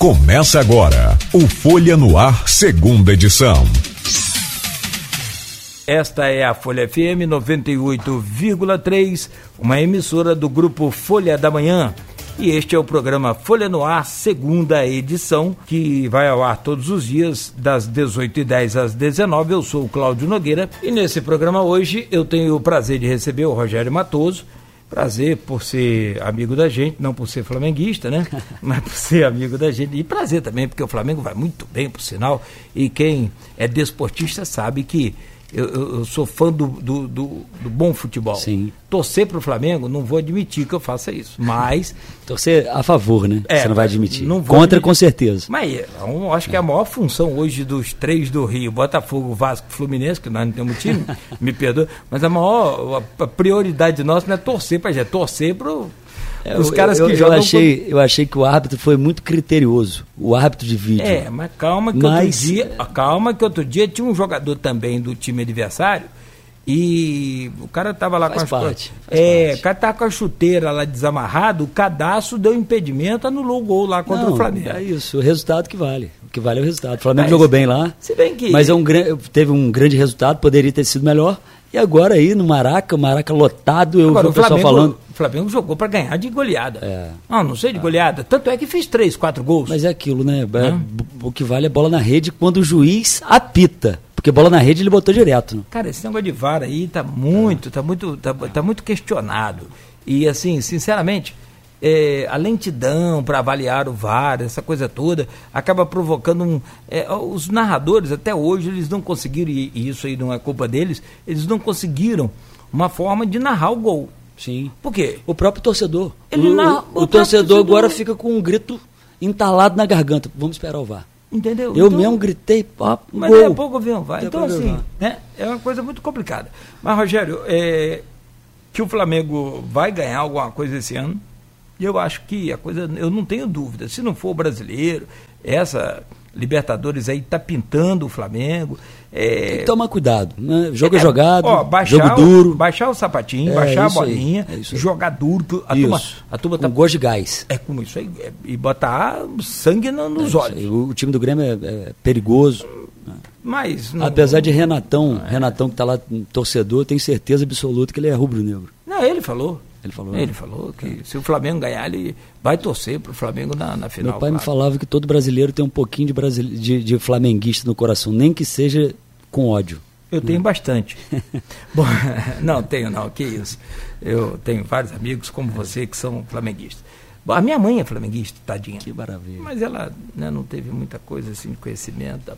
Começa agora o Folha no Ar, segunda edição. Esta é a Folha FM 98,3, uma emissora do grupo Folha da Manhã. E este é o programa Folha no Ar, segunda edição, que vai ao ar todos os dias, das 18h10 às 19 Eu sou o Cláudio Nogueira e nesse programa hoje eu tenho o prazer de receber o Rogério Matoso Prazer por ser amigo da gente, não por ser flamenguista, né? Mas por ser amigo da gente. E prazer também, porque o Flamengo vai muito bem, por sinal. E quem é desportista sabe que eu, eu, eu sou fã do, do, do, do, bom futebol. Sim. Torcer para o Flamengo, não vou admitir que eu faça isso. Mas. Torcer a favor, né? É, Você não vai admitir. Não Contra, admitir. com certeza. Mas eu acho que a maior função hoje dos três do Rio, Botafogo, Vasco Fluminense, que nós não temos time, me perdoa, mas a maior a prioridade nossa não é torcer para gente, é torcer para é, os caras eu, que eu, jogam. Eu achei, com... eu achei que o árbitro foi muito criterioso, o árbitro de vídeo. É, mas calma que mas... outro dia, calma que outro dia tinha um jogador também do time adversário e o cara tava lá faz com as parte, É, parte. o cara tava com a chuteira lá desamarrado, o cadastro deu impedimento, anulou o gol lá contra Não, o Flamengo. É isso, o resultado que vale. O que vale é o resultado. O Flamengo Mas, jogou bem lá. Se bem que. Mas é um, teve um grande resultado, poderia ter sido melhor. E agora aí no Maraca, o Maraca lotado, eu Agora, vi o pessoal Flamengo, falando. O Flamengo jogou para ganhar de goleada. É. Não, não sei de goleada. Tanto é que fez três, quatro gols. Mas é aquilo, né? É, o que vale é bola na rede quando o juiz apita. Porque bola na rede ele botou direto. Né? Cara, esse negócio de VAR aí tá muito, tá muito, tá, tá muito questionado. E assim, sinceramente, é, a lentidão para avaliar o VAR, essa coisa toda, acaba provocando um. É, os narradores, até hoje, eles não conseguiram, e isso aí não é culpa deles, eles não conseguiram uma forma de narrar o gol. Sim. Por quê? O próprio torcedor. Ele o, narra- o, o torcedor agora torcedor- fica com um grito entalado na garganta. Vamos esperar o VAR. Entendeu? Eu Então- mesmo gritei, ó, Mas gol. daqui a pouco vem um VAR. Então, assim, o né, é uma coisa muito complicada. Mas, Rogério, é, que o Flamengo vai ganhar alguma coisa esse ano, e eu acho que a coisa, eu não tenho dúvida. Se não for o brasileiro, essa Libertadores aí tá pintando o Flamengo. É, Tem que tomar cuidado. Né? Jogo é, é, jogado, ó, baixar jogo o- duro. baixar o sapatinho, É, baixar a bolinha, é aí. jogar duro. A turma, Isso. a turma com tá. gosto de gás. É como isso aí. é, e botar sangue no- nos É, olhos. o, o time do Grêmio é, é perigoso. Mas. não- Apesar de Renatão, Renatão que está lá torcedor, tenho certeza absoluta que ele é rubro-negro. Não, ele falou. Ele falou. Ele falou que se o Flamengo ganhar, ele vai torcer pro Flamengo na, na final. Meu pai me claro. falava que todo brasileiro tem um pouquinho de, brasile... de, de flamenguista no coração, nem que seja com ódio. Eu tenho bastante. Bom, não, tenho não, que isso. Eu tenho vários amigos como você que são flamenguistas. Bom, a minha mãe é flamenguista, tadinha. Que maravilha. Mas ela né, não teve muita coisa assim de conhecimento.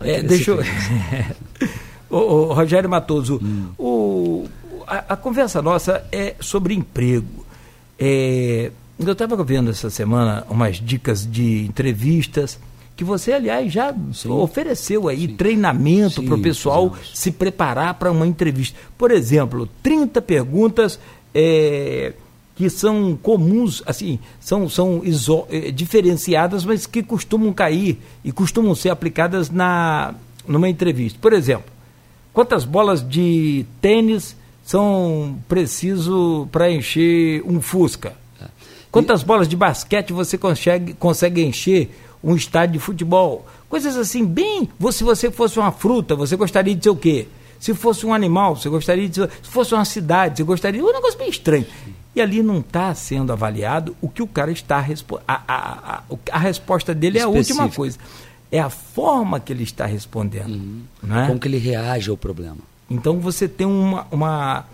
É, deixa eu. Ô, ô, Rogério Matoso, Hum. o, a, a conversa nossa é sobre emprego. É, eu estava vendo essa semana umas dicas de entrevistas que você, aliás, já Sim. ofereceu aí treinamento Sim, para o pessoal se preparar para uma entrevista. Por exemplo, 30 perguntas é, que são comuns, assim, são, são iso- eh, diferenciadas, mas que costumam cair e costumam ser aplicadas na, numa entrevista. Por exemplo, quantas bolas de tênis são preciso para encher um Fusca? Quantas bolas de basquete você consegue, consegue encher um estádio de futebol? Coisas assim, bem. Se você fosse uma fruta, você gostaria de ser o quê? Se fosse um animal, você gostaria de ser. Se fosse uma cidade, você gostaria. Um negócio bem estranho. E ali não está sendo avaliado o que o cara está. respo- A, a, a, a resposta dele é a última coisa. É a forma que ele está respondendo. não é? Como que ele reage ao problema? Então você tem uma, uma-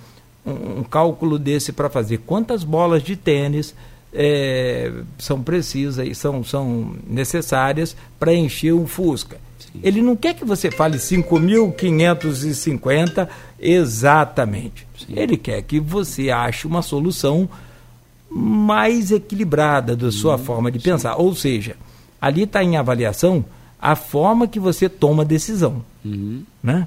um, cálculo desse para fazer. Quantas bolas de tênis eh, são precisas e são, são necessárias para encher um Fusca? Ele não quer que você fale 5.550 exatamente. Ele quer que você ache uma solução mais equilibrada da sua forma de pensar. Ou seja, ali está em avaliação a forma que você toma a decisão. Uhum. Né?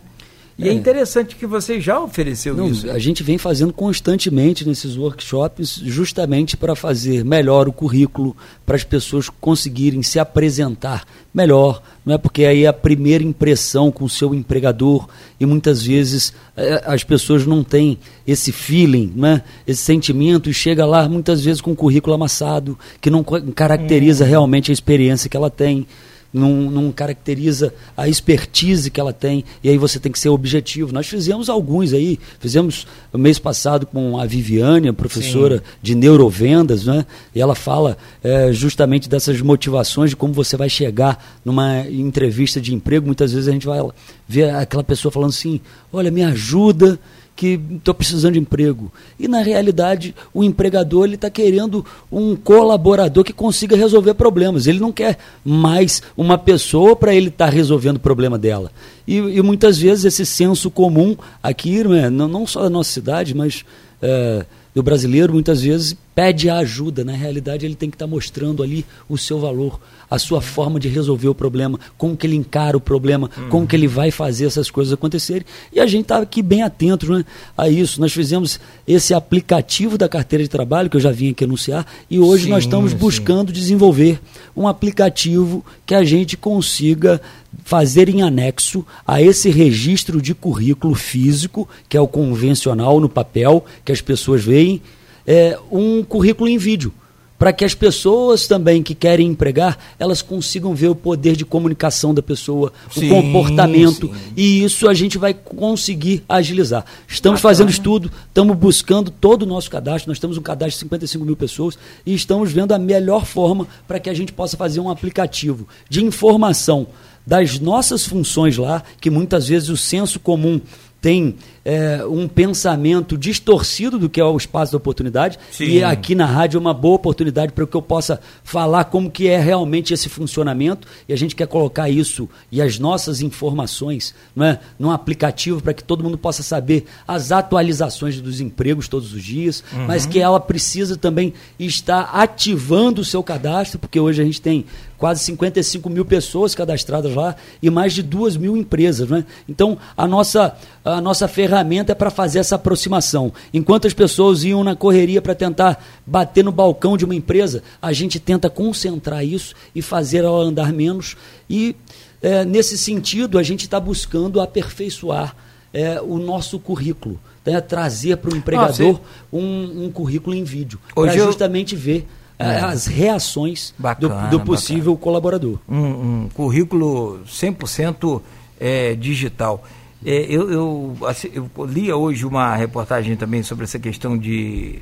E é, é interessante que você já ofereceu Não, isso. A gente vem fazendo constantemente nesses workshops, justamente para fazer melhor o currículo, para as pessoas conseguirem se apresentar melhor, não é porque aí é a primeira impressão com o seu empregador e muitas vezes é, as pessoas não têm esse feeling, né? esse sentimento e chega lá muitas vezes com um currículo amassado que não caracteriza hum. realmente a experiência que ela tem não, não caracteriza a expertise que ela tem, e aí você tem que ser objetivo. Nós fizemos alguns aí, fizemos o mês passado com a Viviane, a professora Sim. de neurovendas, né? e ela fala é, justamente dessas motivações de como você vai chegar numa entrevista de emprego. Muitas vezes a gente vai ver aquela pessoa falando assim: olha, me ajuda que estou precisando de emprego. E na realidade, o empregador está querendo um colaborador que consiga resolver problemas. Ele não quer mais uma pessoa para ele estar tá resolvendo o problema dela. E, e, muitas vezes esse senso comum aqui, né, não, não só da nossa cidade, mas é, do brasileiro, muitas vezes pede a ajuda. Na realidade, ele tem que estar tá mostrando ali o seu valor a sua forma de resolver o problema, como que ele encara o problema, uhum. como que ele vai fazer essas coisas acontecerem. E a gente está aqui bem atento né, a isso. Nós fizemos esse aplicativo da carteira de trabalho, que eu já vim aqui anunciar, e hoje sim, nós estamos buscando sim. desenvolver um aplicativo que a gente consiga fazer em anexo a esse registro de currículo físico, que é o convencional no papel, que as pessoas veem, é, um currículo em vídeo para que as pessoas também que querem empregar, elas consigam ver o poder de comunicação da pessoa, sim, o comportamento, sim. e isso a gente vai conseguir agilizar. Estamos Bacana. fazendo estudo, estamos buscando todo o nosso cadastro, nós temos um cadastro de 55 mil pessoas e estamos vendo a melhor forma para que a gente possa fazer um aplicativo de informação das nossas funções lá, que muitas vezes o senso comum tem é, um pensamento distorcido do que é o espaço da oportunidade. Sim. E aqui na rádio é uma boa oportunidade para que eu possa falar como que é realmente esse funcionamento. E a gente quer colocar isso e as nossas informações não é, num aplicativo para que todo mundo possa saber as atualizações dos empregos todos os dias, uhum. mas que ela precisa também estar ativando o seu cadastro, porque hoje a gente tem quase 55 mil pessoas cadastradas lá e mais de 2 mil empresas. Né? Então, a nossa, a nossa ferramenta é para fazer essa aproximação. Enquanto as pessoas iam na correria para tentar bater no balcão de uma empresa, a gente tenta concentrar isso e fazer ela andar menos. E, é, nesse sentido, a gente está buscando aperfeiçoar é, o nosso currículo. Né? Trazer para o empregador ah, um, um currículo em vídeo. Para justamente eu... ver é. as reações bacana, do, do, possível bacana. colaborador. Um, um currículo 100% é, digital. É, eu, eu, assim, eu, lia hoje uma reportagem também sobre essa questão de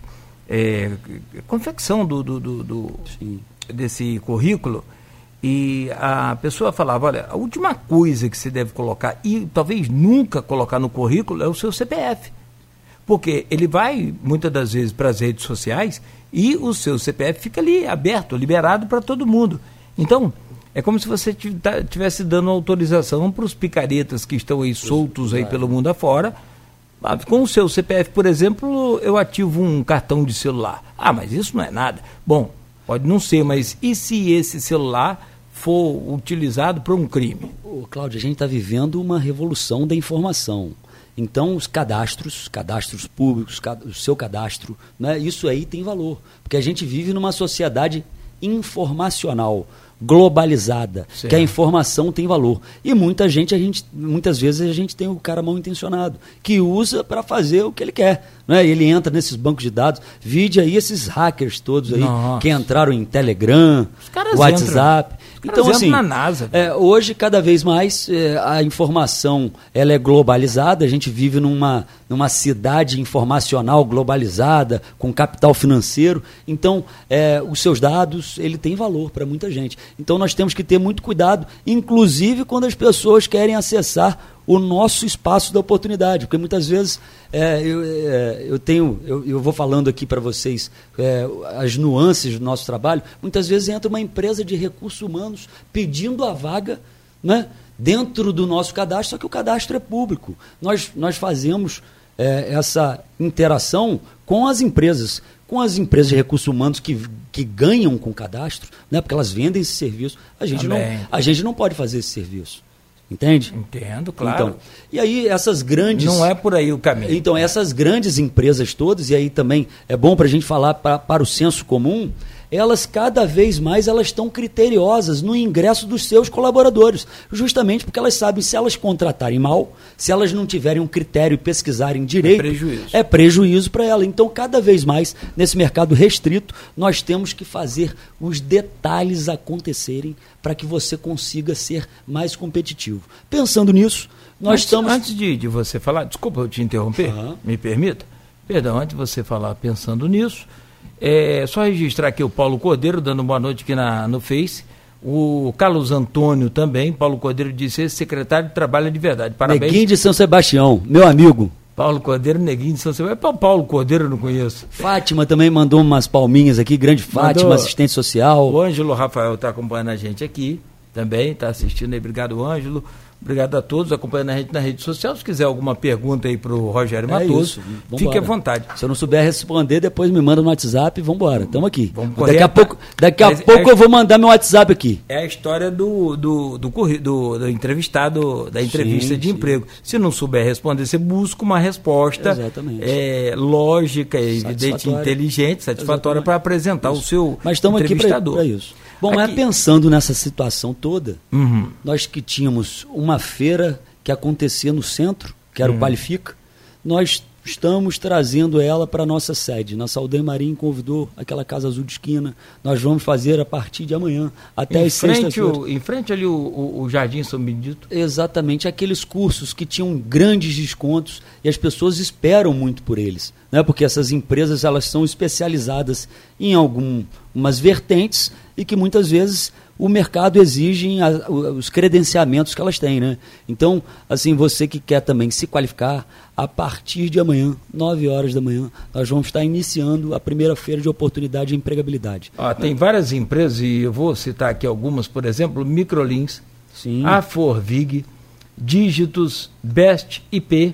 é, confecção do, do, do, do desse currículo e a pessoa falava, olha, a última coisa que você deve colocar e talvez nunca colocar no currículo é o seu CPF. Porque ele vai, muitas das vezes, para as redes sociais e o seu CPF fica ali aberto, liberado para todo mundo. Então, é como se você estivesse tá, dando autorização para os picaretas que estão aí soltos aí pelo mundo afora. Ah, com o seu CPF, por exemplo, eu ativo um cartão de celular. Ah, mas isso não é nada. Bom, pode não ser, mas e se esse celular for utilizado para um crime? Ô, Cláudio, a gente está vivendo uma revolução da informação. Então, os cadastros, cadastros públicos, o seu cadastro, né, isso aí tem valor. Porque a gente vive numa sociedade informacional globalizada, certo. que a informação tem valor. E muita gente, a gente, muitas vezes a gente tem o cara mal intencionado, que usa para fazer o que ele quer. Né? Ele entra nesses bancos de dados, vide aí esses hackers todos aí Nossa. que entraram em Telegram, WhatsApp. Entram. Então, assim, na NASA. É, hoje, cada vez mais, é, a informação ela é globalizada, a gente vive numa, numa cidade informacional globalizada, com capital financeiro, então, é, os seus dados, ele tem valor para muita gente. Então, nós temos que ter muito cuidado, inclusive quando as pessoas querem acessar o nosso espaço da oportunidade, porque muitas vezes é, eu, é, eu, tenho, eu, eu, vou falando aqui para vocês é, as nuances do nosso trabalho, muitas vezes entra uma empresa de recursos humanos pedindo a vaga né, dentro do nosso cadastro, só que o cadastro é público. Nós, nós fazemos é, essa interação com as empresas, com as empresas de recursos humanos que, que ganham com cadastro, né, porque elas vendem esse serviço. A gente, não, a gente não pode fazer esse serviço. Entende? Entendo, claro. Então, e aí essas grandes. Não é por aí o caminho. Então, essas grandes empresas todas, e aí também é bom para a gente falar pra, para o senso comum, elas cada vez mais elas estão criteriosas no ingresso dos seus colaboradores, justamente porque elas sabem se elas contratarem mal, se elas não tiverem um critério e pesquisarem direito, É prejuízo. é prejuízo para ela. Então, cada vez mais nesse mercado restrito, nós temos que fazer os detalhes acontecerem para que você consiga ser mais competitivo. Pensando nisso, nós antes, estamos Antes de, de você falar, desculpa eu te interromper, Aham. me permita. Perdão, antes de você falar pensando nisso, é só registrar aqui o Paulo Cordeiro, dando boa noite aqui na, no Face. O Carlos Antônio também, Paulo Cordeiro disse, esse secretário trabalha de verdade. Parabéns. Neguinho de São Sebastião, meu amigo. Paulo Cordeiro, Neguinho de São Sebastião. É Paulo Cordeiro eu não conheço. Fátima também mandou umas palminhas aqui, grande Fátima, Mandou. assistente social. O Ângelo Rafael está acompanhando a gente aqui também, está assistindo aí. Obrigado, Ângelo. Obrigado a todos acompanhando a gente na rede social. Se quiser alguma pergunta aí para o Rogério É Matoso, isso, fique vambora. à vontade. Se eu não souber responder, depois me manda no WhatsApp e vamos embora. Estamos aqui. Vamos daqui a a- pouco, daqui a Mas pouco é- eu vou mandar meu WhatsApp aqui. É a história do, do, do, do, do entrevistado, da entrevista Sim, de sim. emprego. Se não souber responder, você busca uma resposta Exatamente. é, lógica, evidente, inteligente, satisfatória para apresentar o seu Mas estamos aqui para isso. Bom, Aqui- pensando nessa situação toda, Uhum. nós que tínhamos uma feira que acontecia no centro, que era Uhum. o Qualifica, nós estamos trazendo ela para a nossa sede. Na Saldanha Marim convidou aquela Casa Azul de Esquina. Nós vamos fazer a partir de amanhã, até Em as o, em frente ali o, o, o Jardim São Benedito. Exatamente, aqueles cursos que tinham grandes descontos e as pessoas esperam muito por eles, né? Porque essas empresas elas são especializadas em algumas vertentes e que muitas vezes o mercado exige a- os credenciamentos que elas têm, né? Então, assim, você que quer também se qualificar, a partir de amanhã, 9 horas da manhã, nós vamos estar iniciando a primeira feira de oportunidade de empregabilidade. Ó, tem várias empresas, e eu vou citar aqui algumas, por exemplo, Microlins, Sim. a Forvig, Dígitos, Best IP,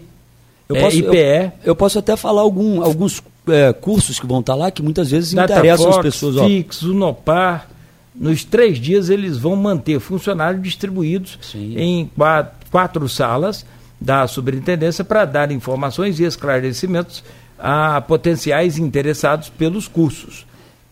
Eu é, posso, IPE, eu, eu posso até falar algum, alguns é, cursos que vão estar lá que muitas vezes interessam Datafox, as pessoas. ó. Fix, Unopar. Nos três dias eles vão manter funcionários distribuídos Sim. em quatro, quatro salas da superintendência para dar informações e esclarecimentos a potenciais interessados pelos cursos.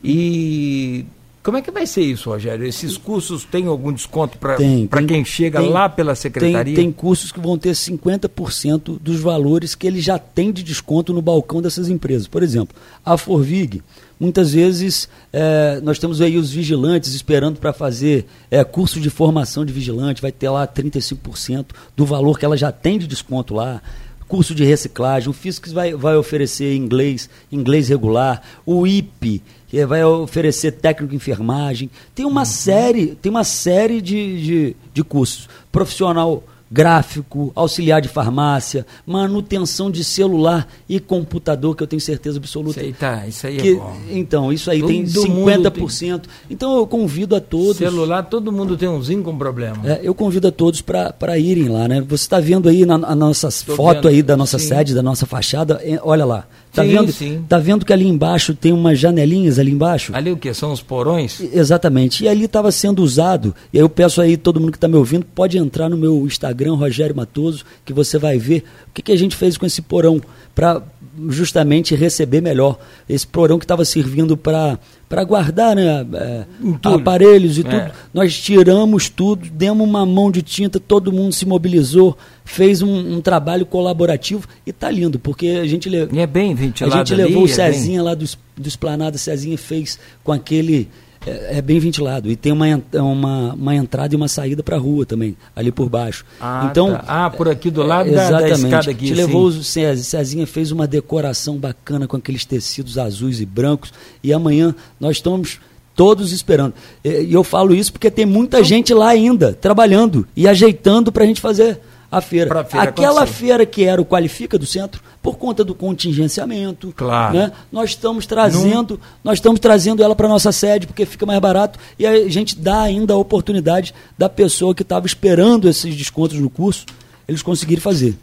E como é que vai ser isso, Rogério? Esses cursos têm algum desconto para Tem, tem- quem chega tem- lá pela Tem, secretaria? tem cursos que vão ter 50% dos valores que ele já tem de desconto no balcão dessas empresas. Por exemplo, a Forvig, muitas vezes eh, nós temos aí os vigilantes esperando para fazer eh, curso de formação de vigilante, vai ter lá 35% do valor que ela já tem de desconto lá. Curso de reciclagem, o Fiscs vai, vai oferecer inglês, inglês regular, o IP que vai oferecer técnico de enfermagem. Tem uma série, tem uma série de, de, de cursos. Profissional gráfico, auxiliar de farmácia, manutenção de celular e computador, que eu tenho certeza absoluta. Isso aí, tá, isso aí é que- bom. então, isso aí tem Todo mundo 50%. Então eu convido a todos. Celular, todo mundo tem umzinho com problema. É, eu convido a todos para irem lá, né? Você está vendo aí na, a nossa Tô foto vendo, aí da nossa sim. sede, da nossa fachada, é, olha lá. Tá Sim, vendo? sim. Tá vendo que ali embaixo tem umas janelinhas ali embaixo? Ali o que? São os porões? Exatamente. E ali estava sendo usado. E aí eu peço aí, todo mundo que está me ouvindo, pode entrar no meu Instagram, Rogério Matoso, que você vai ver o que, que a gente fez com esse porão para justamente receber melhor. Esse porão que estava servindo para guardar né, é, aparelhos e É. tudo. Nós tiramos tudo, demos uma mão de tinta, todo mundo se mobilizou, fez um, um trabalho colaborativo e tá lindo, porque a gente le- E é bem a ventilado gente ali, levou o é bem- Cezinha lá do, do Esplanada, Cezinha fez com aquele. É, é bem ventilado. E tem uma, uma, uma entrada e uma saída para a rua também, ali por baixo. Ah, então, tá. Ah, por aqui do lado é, da- da escada aqui, Te sim. levou Cezinha fez uma decoração bacana com aqueles tecidos azuis e brancos. E amanhã nós estamos todos esperando. E e eu falo isso porque tem muita gente lá ainda, trabalhando e ajeitando para a gente fazer a feira. Feira Aquela acontecer. feira que era o Qualifica do Centro, por conta do contingenciamento, Claro. né? nós estamos trazendo, nós estamos trazendo ela para nossa sede porque fica mais barato e a gente dá ainda a oportunidade da pessoa que estava esperando esses descontos no curso, eles conseguirem fazer.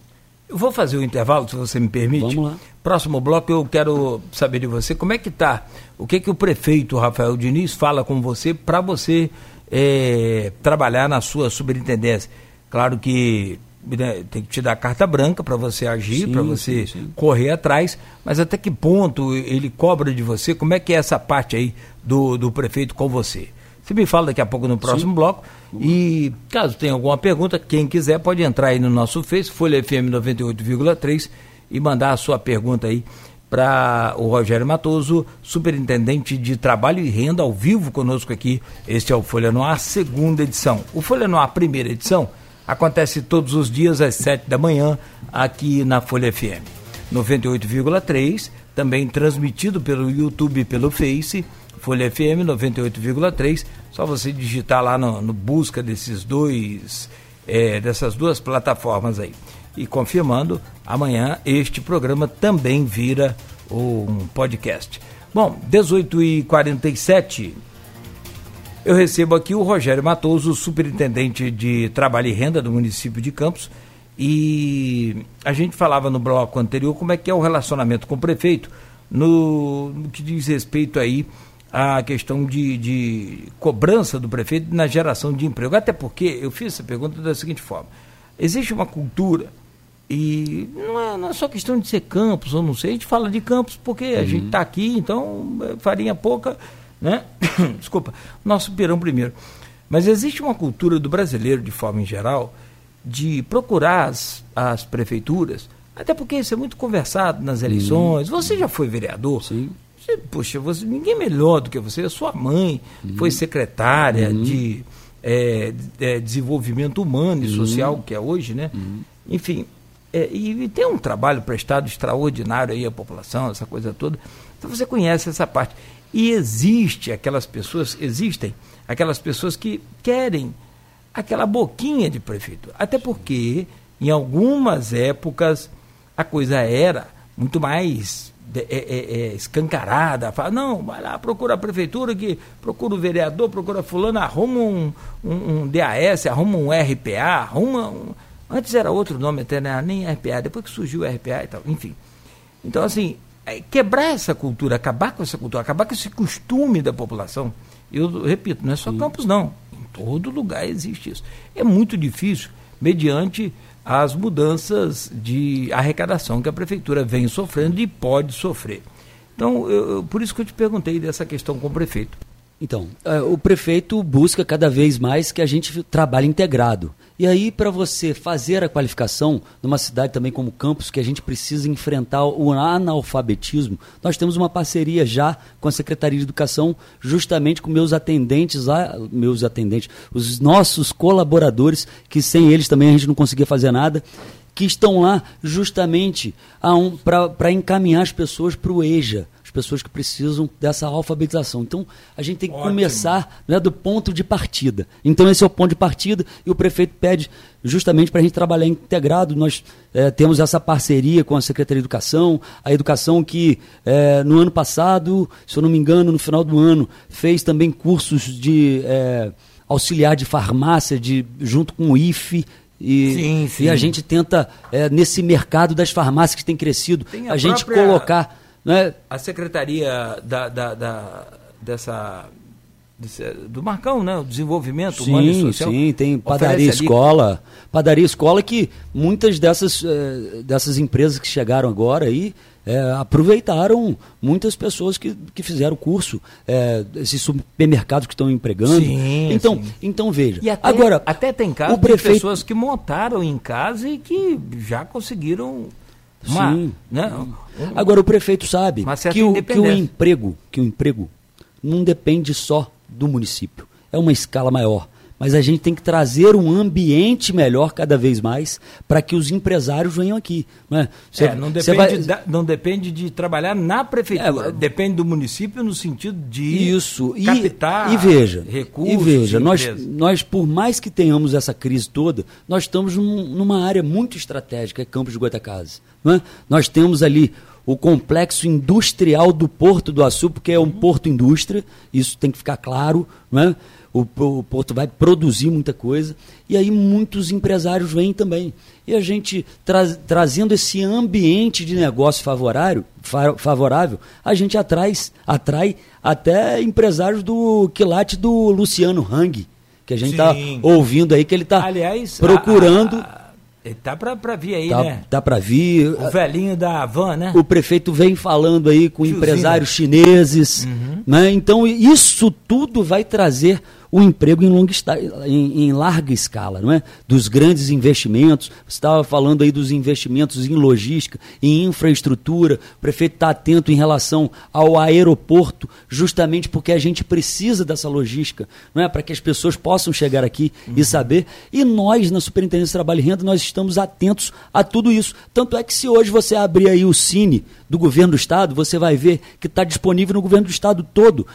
Eu vou fazer o intervalo, se você me permite. Vamos lá. Próximo bloco eu quero saber de você como é que tá, o que que o prefeito Rafael Diniz fala com você para você eh, trabalhar na sua superintendência. Claro que né, tem que te dar carta branca para você agir, para você sim, sim. correr atrás, mas até que ponto ele cobra de você? Como é que é essa parte aí do, do prefeito com você? Você me fala daqui a pouco no próximo sim. bloco. E caso tenha alguma pergunta, quem quiser pode entrar aí no nosso Face, Folha FM 98,3 e mandar a sua pergunta aí para o Rogério Matoso, superintendente de Trabalho e Renda, ao vivo conosco aqui. Este é o Folha Noir, segunda edição. O Folha Noir, primeira edição, acontece todos os dias às sete da manhã, aqui na Folha FM. 98,3, também transmitido pelo YouTube e pelo Face, Folha FM 98,3. Só você digitar lá no, no busca desses dois, é, dessas duas plataformas aí. E confirmando, amanhã este programa também vira um podcast. Bom, 18h47. Eu recebo aqui o Rogério Matoso, superintendente de Trabalho e Renda do município de Campos. E a gente falava no bloco anterior como é que é o relacionamento com o prefeito no, no que diz respeito aí à questão de, de, cobrança do prefeito na geração de emprego. Até porque eu fiz essa pergunta da seguinte forma: existe uma cultura e não é, não é, só questão de ser campus ou não sei, a gente fala de campus porque a uhum. gente está aqui, então é, farinha pouca, né? Desculpa, nosso perão primeiro. Mas existe uma cultura do brasileiro, de forma em geral, de procurar as, as prefeituras, até porque isso é muito conversado nas eleições. Uhum. Você já foi vereador? Sim. Você, poxa, você, ninguém é melhor do que você. A sua mãe uhum. foi secretária uhum. de é, é, desenvolvimento humano e uhum. social, que é hoje, né? Uhum. Enfim, é, e, e, tem um trabalho prestado extraordinário aí à população, essa coisa toda. Então você conhece essa parte. E existe aquelas pessoas, existem aquelas pessoas que querem aquela boquinha de prefeito. Até porque, em algumas épocas, a coisa era muito mais é, é, é, escancarada. Fala, não, vai lá, procura a prefeitura, que procura o vereador, procura fulano, arruma um, um, um DAS, arruma um RPA, arruma um Antes era outro nome até, né? nem RPA, depois que surgiu o RPA e tal, enfim. Então, assim, quebrar essa cultura, acabar com essa cultura, acabar com esse costume da população, eu repito, não é só Sim. Campos, não. Em todo lugar existe isso. É muito difícil, mediante as mudanças de arrecadação que a prefeitura vem sofrendo e pode sofrer. Então, eu, por isso que eu te perguntei dessa questão com o prefeito. Então, é, o prefeito busca cada vez mais que a gente trabalhe integrado. E aí, para você fazer a qualificação numa cidade também como Campos, que a gente precisa enfrentar o analfabetismo, nós temos uma parceria já com a Secretaria de Educação, justamente com meus atendentes lá, meus atendentes, os nossos colaboradores, que sem eles também a gente não conseguia fazer nada, que estão lá justamente um, para encaminhar as pessoas para o EJA pessoas que precisam dessa alfabetização. Então, a gente tem que Ótimo. começar né, do ponto de partida. Então, esse é o ponto de partida e o prefeito pede justamente para a gente trabalhar integrado. Nós é, temos essa parceria com a Secretaria de Educação, a educação que é, no ano passado, se eu não me engano, no final do ano, fez também cursos de é, auxiliar de farmácia de, junto com o IFE. E, sim, sim. e a gente tenta, é, nesse mercado das farmácias que tem crescido, tem a, a gente colocar né? A secretaria da, da, da dessa do Marcão, né? O desenvolvimento sim, humano e social. Sim, tem padaria escola, padaria escola que muitas dessas, eh, dessas empresas que chegaram agora aí é, aproveitaram muitas pessoas que, que fizeram o curso, é, esses supermercados que estão empregando. Sim, então, sim. então veja. E até, agora até tem casos prefeito... de pessoas que montaram em casa e que já conseguiram uma, Sim. Né? Agora o prefeito sabe que o, que o emprego, que o emprego não depende só do município. É uma escala maior. Mas a gente tem que trazer um ambiente melhor cada vez mais para que os empresários venham aqui. Né? Cê, é, não, depende vai... da, não depende de trabalhar na prefeitura, é, depende do município no sentido de isso. captar e, e veja, recursos. E veja, nós, nós, por mais que tenhamos essa crise toda, nós estamos num, numa área muito estratégica, é Campos de Goitacazes. É? Nós temos ali o complexo industrial do Porto do Açu, porque é um porto indústria, isso tem que ficar claro, não é? O, o Porto vai produzir muita coisa, e aí muitos empresários vêm também. E a gente tra trazendo esse ambiente de negócio favorável, fa favorável a gente atrai, atrai até empresários do quilate do Luciano Hang, que a gente está ouvindo aí que ele está procurando. A, a, ele tá para vir aí, tá, né? Tá para vir. O velhinho da van, né? O prefeito vem falando aí com Tiozinho. empresários chineses, uhum. né? Então isso tudo vai trazer o emprego em, longa, em, em, larga escala, não é? Dos grandes investimentos. Você estava falando aí dos investimentos em logística, em infraestrutura. O prefeito está atento em relação ao aeroporto, justamente porque a gente precisa dessa logística, não é? Para que as pessoas possam chegar aqui uhum. e saber. E nós, na Superintendência de Trabalho e Renda, nós estamos atentos a tudo isso. Tanto é que se hoje você abrir aí o Cine do governo do Estado, você vai ver que está disponível no governo do Estado todo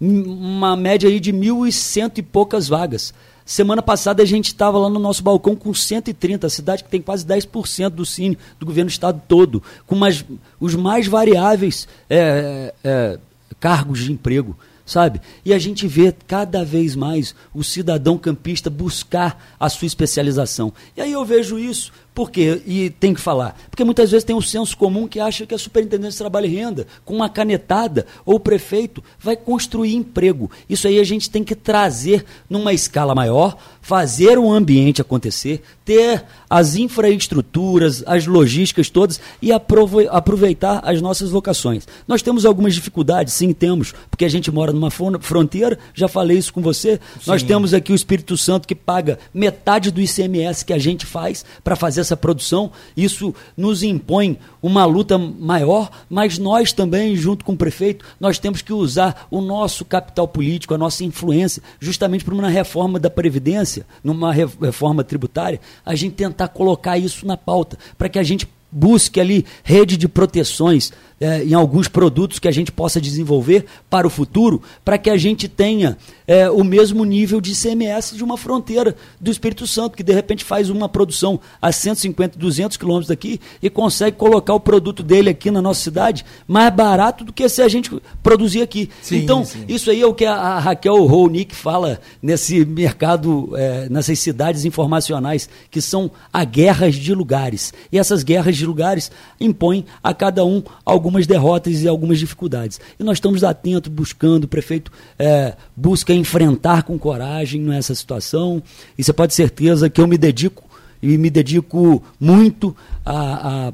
uma média aí de mil e cento e poucas vagas. Semana passada a gente estava lá no nosso balcão com 130, a cidade que tem quase 10% do cine do governo do estado todo, com mais, os mais variáveis é, é, cargos de emprego sabe? E a gente vê cada vez mais o cidadão campista buscar a sua especialização. E aí eu vejo isso, por quê? E tem que falar. Porque muitas vezes tem um senso comum que acha que a superintendência de trabalho e renda, com uma canetada, ou o prefeito, vai construir emprego. Isso aí a gente tem que trazer numa escala maior, fazer o ambiente acontecer, ter as infraestruturas, as logísticas todas e aproveitar as nossas vocações. Nós temos algumas dificuldades, sim, temos, porque a gente mora numa fronteira, já falei isso com você. Sim. Nós temos aqui o Espírito Santo que paga metade do ICMS que a gente faz para fazer essa produção. Isso nos impõe uma luta maior, mas nós também, junto com o prefeito, nós temos que usar o nosso capital político, a nossa influência, justamente para uma reforma da Previdência, numa reforma tributária, a gente tentar colocar isso na pauta, para que a gente busque ali rede de proteções é, em alguns produtos que a gente possa desenvolver para o futuro, para que a gente tenha é, o mesmo nível de ICMS de uma fronteira do Espírito Santo, que de repente faz uma produção a 150, 200 quilômetros daqui e consegue colocar o produto dele aqui na nossa cidade mais barato do que se a gente produzir aqui. Sim, então, sim. isso aí é o que a, Raquel Ronick fala nesse mercado, é, nessas cidades informacionais, que são a guerras de lugares. E essas guerras de lugares impõem a cada um algum algumas derrotas e algumas dificuldades. E nós estamos atentos, buscando, o prefeito é, busca enfrentar com coragem nessa situação. E você pode ter certeza que eu me dedico, e me dedico muito a, a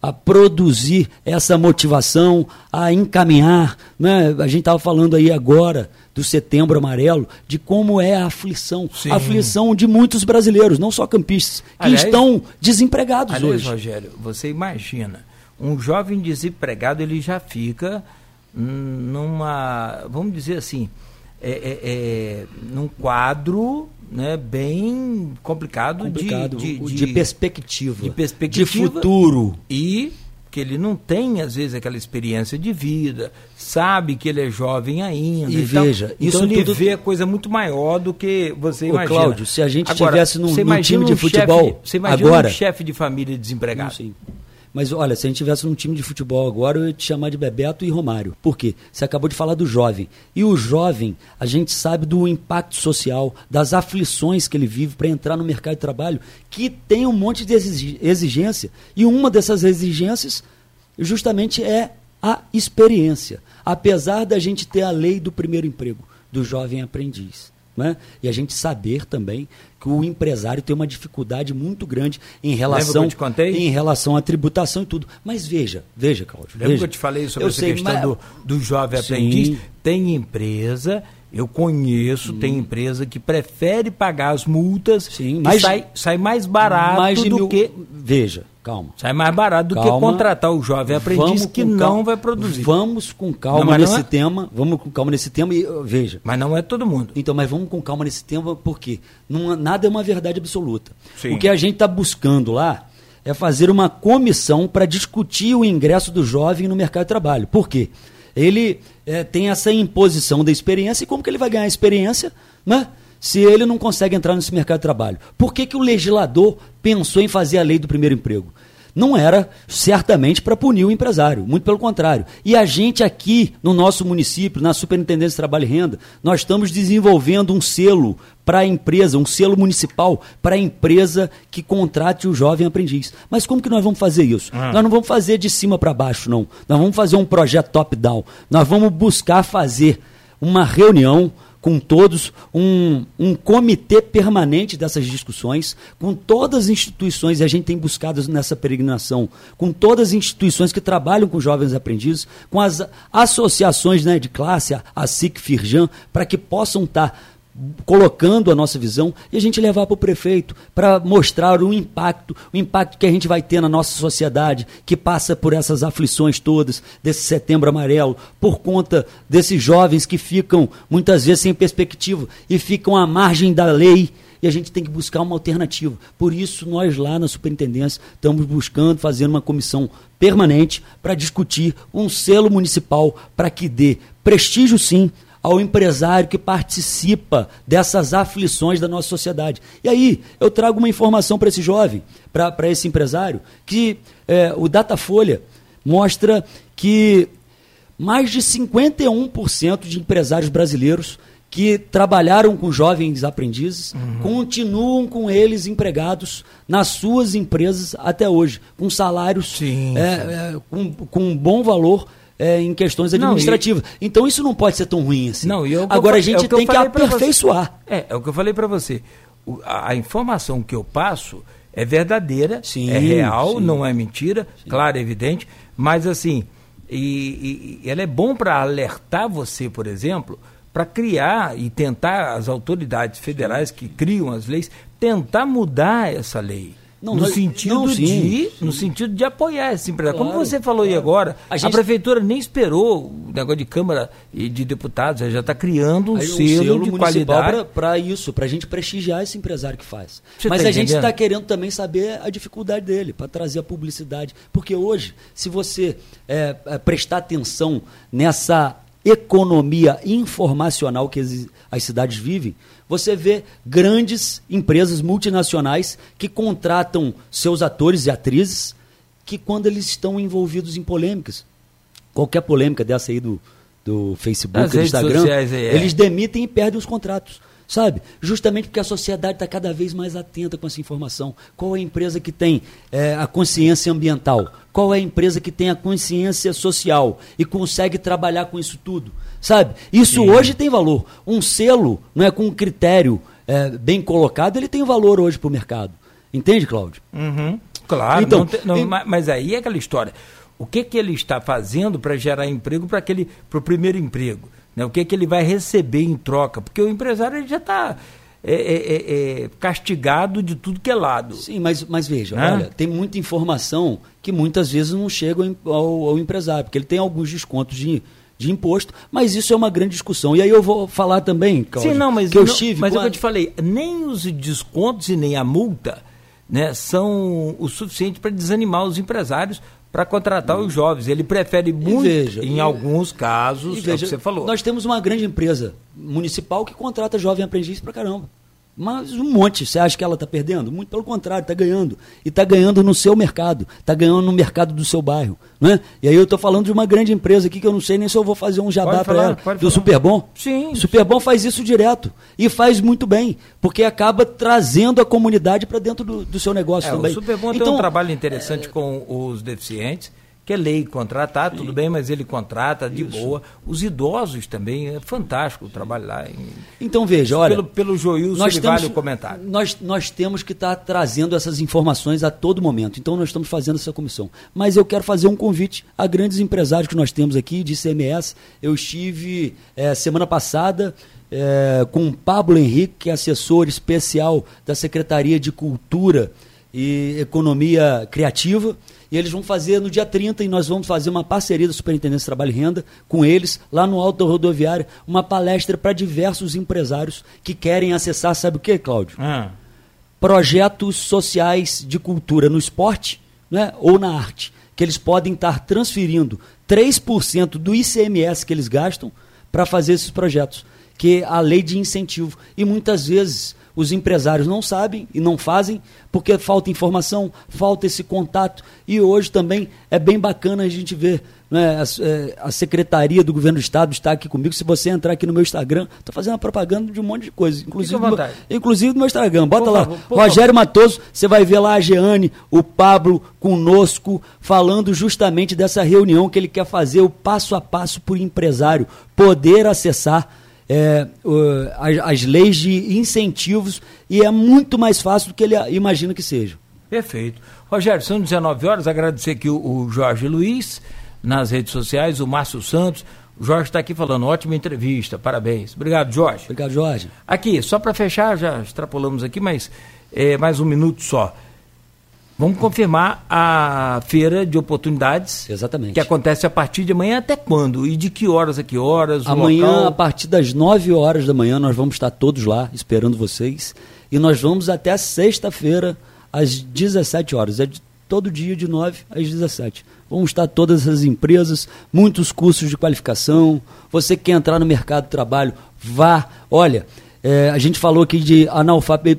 a produzir essa motivação, a encaminhar. Né? A gente estava falando aí agora do setembro amarelo, de como é a aflição. Sim. A aflição de muitos brasileiros, não só campistas, que aliás, estão desempregados aliás, hoje. Rogério, você imagina um jovem desempregado ele já fica numa, vamos dizer assim, é, é, é num quadro né, bem complicado, complicado de, de, de, perspectiva, de perspectiva, de futuro. E que ele não tem, às vezes, aquela experiência de vida, sabe que ele é jovem ainda. E então, veja, então isso ele tudo... vê coisa muito maior do que você Ô, imagina. Cláudio, se a gente Agora, tivesse num, num time de futebol, chefe, você imagina agora, um chefe de família desempregado. Sim. Mas olha, se a gente tivesse num time de futebol agora, eu ia te chamar de Bebeto e Romário. Por quê? Você acabou de falar do jovem. E o jovem, a gente sabe do impacto social, das aflições que ele vive para entrar no mercado de trabalho, que tem um monte de exigência. E uma dessas exigências justamente é a experiência. Apesar da gente ter a lei do primeiro emprego, do jovem aprendiz. Né? E a gente saber também que o empresário tem uma dificuldade muito grande em relação, em relação à tributação e tudo. Mas veja, veja, Cláudio. Lembra veja. que eu te falei sobre eu essa sei, questão mas... do, do jovem Sim. aprendiz? Tem empresa, eu conheço, Sim. tem empresa que prefere pagar as multas Sim, mas sai, sai mais barato mais do mil... que. Veja, calma. Sai mais barato do calma. que contratar o jovem aprendiz que não calma. vai produzir. Vamos com calma não, nesse é... tema. Vamos com calma nesse tema e veja. Mas não é todo mundo. Então, mas vamos com calma nesse tema porque não, nada é uma verdade absoluta. Sim. O que a gente está buscando lá é fazer uma comissão para discutir o ingresso do jovem no mercado de trabalho. Por quê? Ele é, tem essa imposição da experiência e como que ele vai ganhar experiência, né? Se ele não consegue entrar nesse mercado de trabalho? Por que, que o legislador pensou em fazer a lei do primeiro emprego? Não era certamente para punir o empresário, muito pelo contrário. E a gente aqui no nosso município, na Superintendência de Trabalho e Renda, nós estamos desenvolvendo um selo para a empresa, um selo municipal para a empresa que contrate o jovem aprendiz. Mas como que nós vamos fazer isso? Ah. Nós não vamos fazer de cima para baixo, não. Nós vamos fazer um projeto top-down. Nós vamos buscar fazer uma reunião com todos, um, um comitê permanente dessas discussões, com todas as instituições, e a gente tem buscado nessa peregrinação, com todas as instituições que trabalham com jovens aprendizes, com as associações né, de classe, a, SIC Firjan, para que possam estar. Colocando a nossa visão e a gente levar para o prefeito para mostrar o impacto, o impacto que a gente vai ter na nossa sociedade, que passa por essas aflições todas, desse setembro amarelo, por conta desses jovens que ficam muitas vezes sem perspectiva e ficam à margem da lei. E a gente tem que buscar uma alternativa. Por isso, nós lá na superintendência estamos buscando fazer uma comissão permanente para discutir um selo municipal para que dê prestígio, sim, ao empresário que participa dessas aflições da nossa sociedade. E aí, eu trago uma informação para esse jovem, para esse empresário, que é, o Datafolha mostra que mais de 51% de empresários brasileiros que trabalharam com jovens aprendizes uhum. continuam com eles empregados nas suas empresas até hoje, com salários sim, é, sim. É, com, com um bom valor é, em questões administrativas. Não, e... Então isso não pode ser tão ruim assim. Não, eu, Agora a gente é tem que aperfeiçoar. É, é o que eu falei para você. O, a, a, informação que eu passo é verdadeira, sim, é real, sim. não é mentira, sim. claro, é evidente, mas assim, e, e ela é bom para alertar você, por exemplo, para criar e tentar as autoridades federais que criam as leis tentar mudar essa lei. Não, no, sentido não, sim, de, sim. no sentido de apoiar esse empresário. Claro, Como você falou claro. aí agora, a, gente... a, prefeitura nem esperou o negócio de Câmara e de deputados, já está criando um aí, selo, um selo de qualidade. Para isso, para a gente prestigiar esse empresário que faz. Você Mas tá a gente está querendo também saber a dificuldade dele, para trazer a publicidade. Porque hoje, se você é, é, prestar atenção nessa economia informacional que as cidades vivem, você vê grandes empresas multinacionais que contratam seus atores e atrizes que quando eles estão envolvidos em polêmicas, qualquer polêmica dessa aí do, do Facebook, do Instagram, sociais, é. eles demitem e perdem os contratos. Sabe? Justamente porque a sociedade está cada vez mais atenta com essa informação. Qual é a empresa que tem é, a consciência ambiental? Qual é a empresa que tem a consciência social e consegue trabalhar com isso tudo? Sabe? Isso Sim. hoje tem valor. Um selo, não é com um critério é, bem colocado, ele tem valor hoje para o mercado. Entende, Cláudio? Uhum. Claro, então, não, não, mas aí é aquela história. O que, que ele está fazendo para gerar emprego para aquele para o primeiro emprego? Né? O que, que ele vai receber em troca? Porque o empresário ele já está é, é, é, é, castigado de tudo que é lado. Sim, mas, mas veja, né? olha, tem muita informação que muitas vezes não chega ao, ao empresário, porque ele tem alguns descontos de, de imposto, mas isso é uma grande discussão. E aí eu vou falar também, Cláudio, Sim, não, mas que eu estive. Mas é o que eu te falei, nem os descontos e nem a multa né, são o suficiente para desanimar os empresários para contratar os jovens. Ele prefere muito, veja, em e, alguns casos, veja, é o que você falou. Nós temos uma grande empresa municipal que contrata jovem aprendiz para caramba. Mas um monte. Você acha que ela está perdendo? Muito pelo contrário, está ganhando. E está ganhando no seu mercado. Está ganhando no mercado do seu bairro. Né? E aí eu estou falando de uma grande empresa aqui que eu não sei nem se eu vou fazer um jabá para ela. Do falar. Superbom? Sim. O Superbom faz isso direto. E faz muito bem. Porque acaba trazendo a comunidade para dentro do, do, seu negócio é, também. O Superbom então, tem um então, trabalho interessante é... com os deficientes que é lei contratar, tudo bem, mas ele contrata de Isso. boa. Os idosos também, é fantástico o trabalho lá. Em... Então veja, olha... Pelo, pelo Joilson, nós temos, vale o comentário. Nós, nós temos que estar tá trazendo essas informações a todo momento. Então nós estamos fazendo essa comissão. Mas eu quero fazer um convite a grandes empresários que nós temos aqui de CMS. Eu estive é, semana passada... É, com o Pablo Henrique, que é assessor especial da Secretaria de Cultura e Economia Criativa. E eles vão fazer no dia 30 e nós vamos fazer uma parceria da Superintendência de Trabalho e Renda com eles, lá no Alto Rodoviário, uma palestra para diversos empresários que querem acessar, sabe o que, Cláudio? Ah. Projetos sociais de cultura no esporte né, ou na arte, que eles podem estar transferindo 3% do ICMS que eles gastam para fazer esses projetos, que é a lei de incentivo. E muitas vezes os empresários não sabem e não fazem porque falta informação, falta esse contato. E hoje também é bem bacana a gente ver né, a, é, a, Secretaria do Governo do Estado está aqui comigo. Se você entrar aqui no meu Instagram, estou fazendo a propaganda de um monte de coisa, inclusive, no, inclusive no meu Instagram. Bota por lá, favor, Rogério favor. Matoso, você vai ver lá a Jeane, o Pablo conosco, falando justamente dessa reunião que ele quer fazer, o passo a passo para o empresário poder acessar é, uh, as, as, leis de incentivos e é muito mais fácil do que ele imagina que seja. Perfeito. Rogério, são 19 horas, agradecer aqui o, o Jorge Luiz nas redes sociais, o Márcio Santos. O Jorge está aqui falando, ótima entrevista, parabéns. Obrigado, Jorge. Obrigado, Jorge. Aqui, só para fechar, já extrapolamos aqui, mas é, mais um minuto só. Vamos confirmar a feira de oportunidades. Exatamente. Que acontece a partir de amanhã até quando? E de que horas a que horas? Amanhã, local? a partir das 9 horas da manhã, nós vamos estar todos lá esperando vocês. E nós vamos até sexta-feira, às 17 horas. É de, todo dia de 9 às 17. Vamos estar todas as empresas, muitos cursos de qualificação. Você que quer entrar no mercado de trabalho, vá. Olha, é, a gente falou aqui de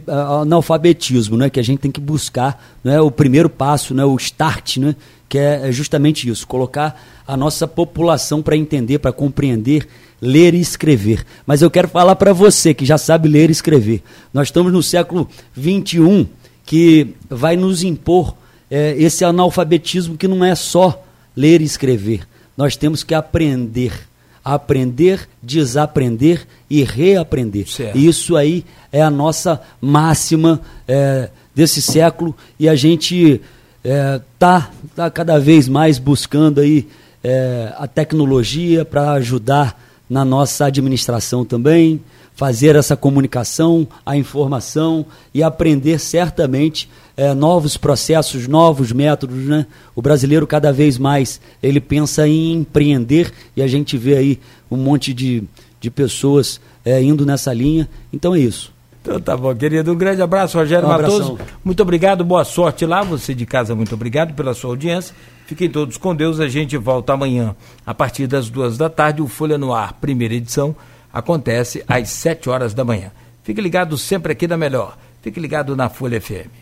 analfabetismo, né, que a gente tem que buscar né, o primeiro passo, né, o start, né, que é, é justamente isso, colocar a nossa população para entender, para compreender, ler e escrever. Mas eu quero falar para você que já sabe ler e escrever. Nós estamos no século 21 que vai nos impor é, esse analfabetismo que não é só ler e escrever. Nós temos que aprender aprender, desaprender e reaprender. Certo. Isso aí é a nossa máxima é, desse século e a gente é, tá, tá cada vez mais buscando aí é, a tecnologia para ajudar na nossa administração também, fazer essa comunicação, a informação e aprender certamente é, novos processos, novos métodos, né? O brasileiro cada vez mais ele pensa em empreender e a gente vê aí um monte de, de pessoas é, indo nessa linha. Então é isso. Então tá bom, querido. Um grande abraço, Rogério um Matoso. Muito obrigado, boa sorte lá. Você de casa, muito obrigado pela sua audiência. Fiquem todos com Deus. A gente volta amanhã, a partir das duas da tarde. O Folha no Ar, primeira edição, acontece às sete horas da manhã. Fique ligado sempre aqui da Melhor. Fique ligado na Folha FM.